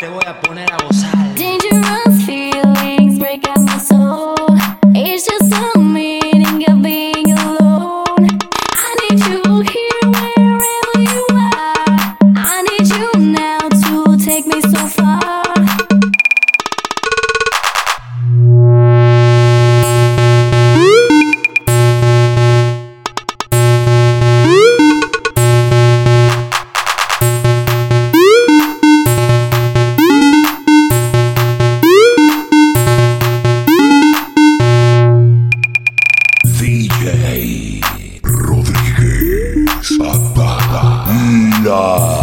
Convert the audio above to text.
te voy a poner a gozar. Buddha.